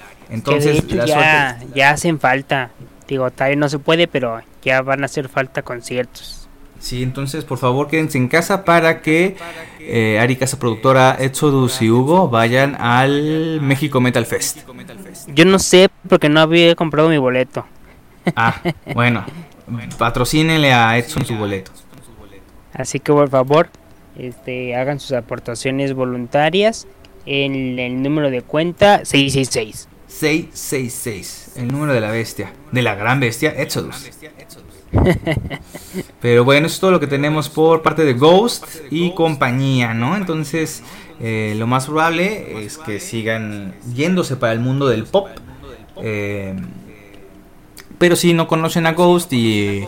que de Entonces, hecho ya, ya hacen falta, digo, todavía no se puede, pero ya van a hacer falta conciertos. Sí, entonces, por favor, quédense en casa para que eh, Ari Casa Productora, Exodus y Hugo vayan al México Metal Fest. Yo no sé porque no había comprado mi boleto. Ah, bueno, patrocínenle a Edson su boleto. Así que por favor, este, hagan sus aportaciones voluntarias en el número de cuenta 666. 666, el número de la bestia, de la gran bestia, Exodus. Pero bueno, eso es todo lo que tenemos por parte de Ghost y compañía, ¿no? Entonces, eh, lo más probable es que sigan yéndose para el mundo del pop. Eh, pero si no conocen a Ghost y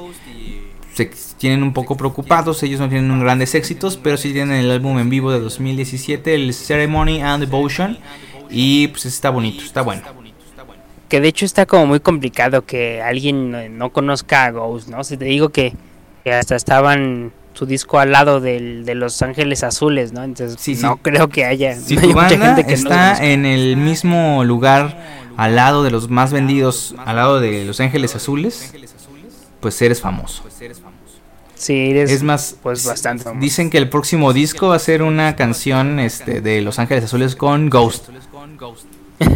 se tienen un poco preocupados, ellos no tienen grandes éxitos, pero sí tienen el álbum en vivo de 2017, el Ceremony and Devotion. Y pues está bonito, está bueno. Que de hecho está como muy complicado que alguien no, no conozca a Ghost, ¿no? Si te digo que, que hasta estaban su disco al lado del, de Los Ángeles Azules, ¿no? Entonces Sí, sí. no creo que haya, Si no tu haya mucha gente que está en el mismo lugar al lado de los más vendidos, al lado de Los Ángeles Azules, pues eres famoso. Sí, eres Es más, pues bastante famoso. dicen que el próximo disco va a ser una canción este, de Los Ángeles Azules con Ghost.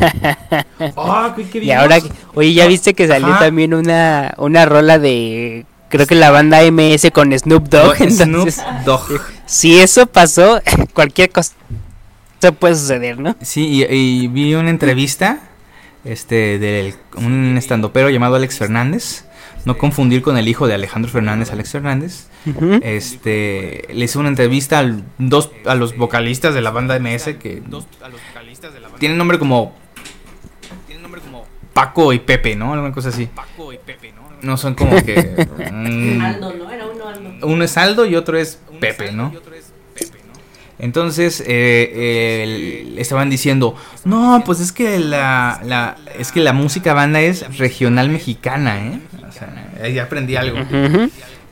Ah, ¿qué- qué Y ahora, oye, ¿ya viste que salió Ajá. también una, una rola de, creo que la banda MS con Snoop Dogg? Snoop Dogg. si eso pasó, cualquier cosa puede suceder, ¿no? Sí, y, y vi una entrevista este de un estandopero llamado Alex Fernández. No confundir con el hijo de Alejandro Fernández, Alex Fernández. Este le hizo una entrevista al, dos, a los vocalistas de la banda MS que tienen nombre como Paco y Pepe, ¿no? Alguna cosa así. No son como que mm, Aldo, ¿no? Era uno Aldo. uno es Aldo y otro es Pepe, ¿no? Entonces eh, el- estaban diciendo, no, pues es que la, la es que la música banda es regional mexicana, ¿eh? O sea, ahí aprendí algo.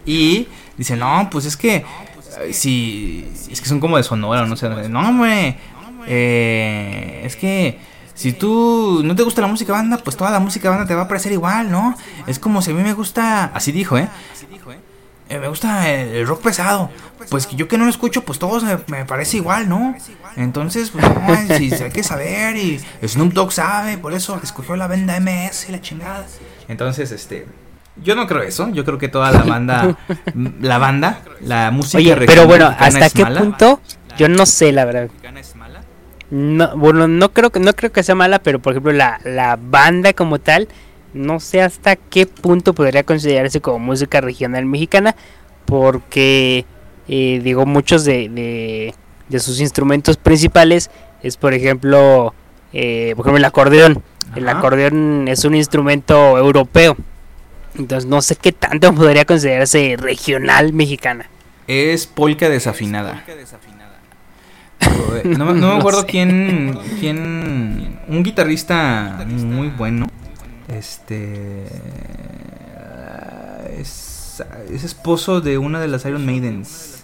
Y dice, no, pues es que eh, si es que son como de Sonora, no sé, no, hombre, eh, es que si tú no te gusta la música banda, pues toda la música banda te va a parecer igual, ¿no? Es como si a mí me gusta, así dijo, ¿eh? Eh, me gusta el, el rock pesado. Pues que yo que no lo escucho, pues todos me, me parece igual, ¿no? Entonces, pues, no, si, hay que saber y Snoop Dogg sabe, por eso escogió la banda MS la chingada. Entonces, este, yo no creo eso. Yo creo que toda la banda, la banda, la música Oye, pero bueno, ¿hasta qué mala. punto? Yo no sé, la verdad. No, bueno, no creo que no creo que sea mala, pero por ejemplo la, la banda como tal, no sé hasta qué punto podría considerarse como música regional mexicana, porque eh, digo muchos de, de, de sus instrumentos principales es por ejemplo, eh, por ejemplo el acordeón. El Ajá. acordeón es un instrumento europeo, entonces no sé qué tanto podría considerarse regional mexicana. Es polka desafinada. No, me- no me No acuerdo sé. quién, quién, un guitarrista muy bueno, este, es, es esposo de una de las Iron Maidens.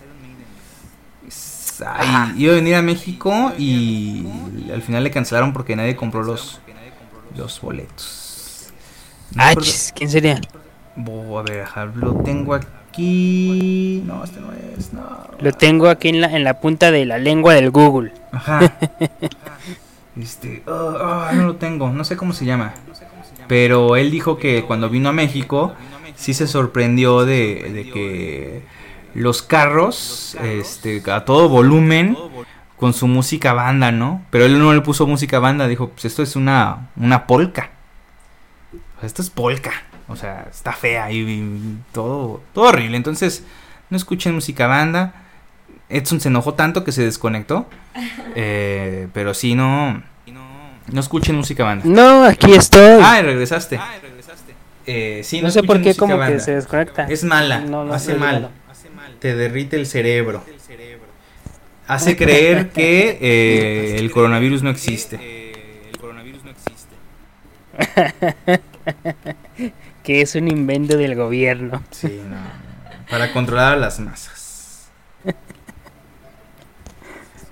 Es- ay, Ajá. iba a venir a México y al final le cancelaron porque nadie compró los, los boletos. No Ah, chis, ¿quién sería? A ver, lo tengo aquí. No, este no es, no. Lo tengo aquí en la, en la punta de la lengua del Google. Ajá. Este, ah, ah, no lo tengo, no sé cómo se llama. Pero él dijo que cuando vino a México sí se sorprendió de, de que los carros, este, a todo volumen, con su música banda, ¿no? Pero él no le puso música banda, dijo, pues esto es una, una sea, esto es polka. O sea, está fea y, y todo, todo horrible. Entonces, no escuchen música banda. Edson se enojó tanto que se desconectó. Eh, pero sí, no. No escuchen música banda. No, aquí estoy. Ah, regresaste. Eh, sí, no sé por qué como banda. que se desconecta. Es mala, No, no hace sé, mal. no. Te derrite el cerebro. Hace creer que eh, el coronavirus no existe. Que es un invento del gobierno. Sí, no. Para controlar a las masas.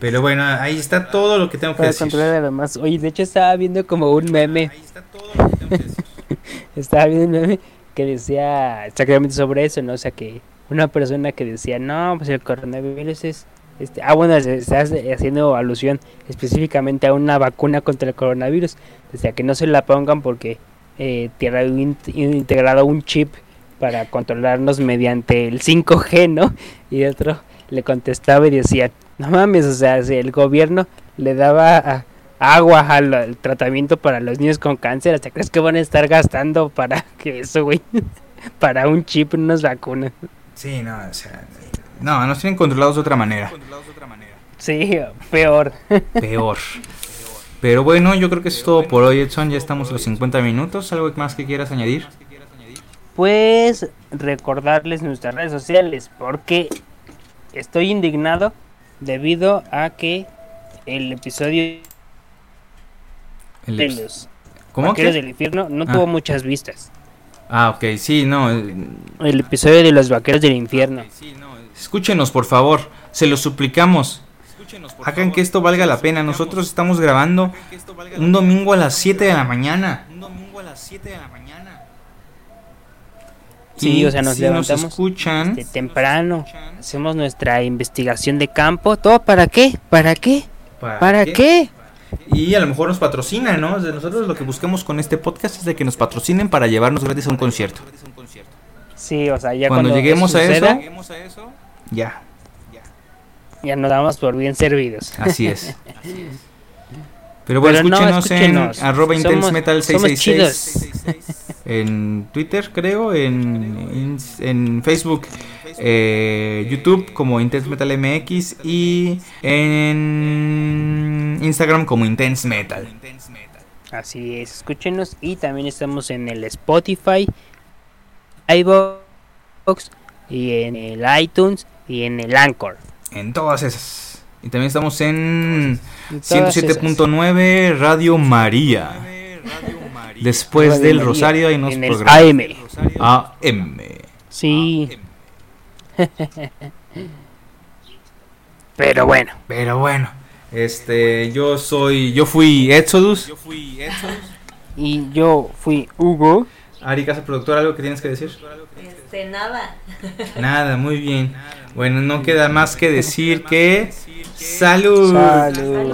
Pero bueno, ahí está todo lo que tengo que Para decir. controlar a los demás. Oye, de hecho estaba viendo como un meme. Ahí está todo lo que tengo que decir. Estaba viendo un meme que decía exactamente sobre eso, ¿no? O sea, que una persona que decía, no, pues el coronavirus es... Este, ah, bueno, se está haciendo alusión específicamente a una vacuna contra el coronavirus. Decía que no se la pongan porque eh, tiene in- integrado un chip para controlarnos mediante el 5G, ¿no? Y otro le contestaba y decía, no mames, o sea, si el gobierno le daba a- agua al, al tratamiento para los niños con cáncer, ¿hasta crees que van a estar gastando para que eso, güey? para un chip, unas vacunas. Sí, no, o sea. No, nos tienen controlados de otra manera. Sí, peor. Peor. Pero bueno, yo creo que eso es todo por hoy, Edson. Ya estamos a los 50 minutos. ¿Algo más que quieras añadir? Pues recordarles nuestras redes sociales, porque estoy indignado debido a que el episodio El de los ¿Cómo Vaqueros que? del Infierno no Ah. tuvo muchas vistas. Ah, ok, sí, no. eh, El episodio de los Vaqueros del Infierno. Escúchenos, por favor. Se lo suplicamos. Hagan que esto valga la pena. Nosotros estamos grabando un domingo a las 7 de la mañana. Sí, o sea, nos levantamos escuchan. De temprano, hacemos nuestra investigación de campo. ¿Todo para qué? ¿Para qué? ¿Para qué? Y a lo mejor nos patrocinan, ¿no? Nosotros lo que buscamos con este podcast es de que nos patrocinen para llevarnos gratis a un concierto. Sí, o sea, ya Cuando cuando, lleguemos a eso, ya, ya nos damos por bien servidos. así es. Pero bueno, Pero no, escúchenos, en arroba Somos- somos 666 en Twitter, creo, en, en Facebook, eh, YouTube como Intense Metal MX y en Instagram como Intense Metal. Así es, escúchenos. Y también estamos en el Spotify, iVoox, y en el iTunes y en el Anchor. En todas esas. Y también estamos en En todas esas. 107.9 Radio María. Después Radio del María, Rosario hay unos programas. AM. AM. Sí. Pero bueno, Pero bueno, este, yo soy, yo fui Exodus. y yo fui Hugo. Ari, casa productora, ¿algo que tienes que decir? Este, nada. Nada, muy bien. Bueno, no queda más que decir que... ¡Salud! Salud.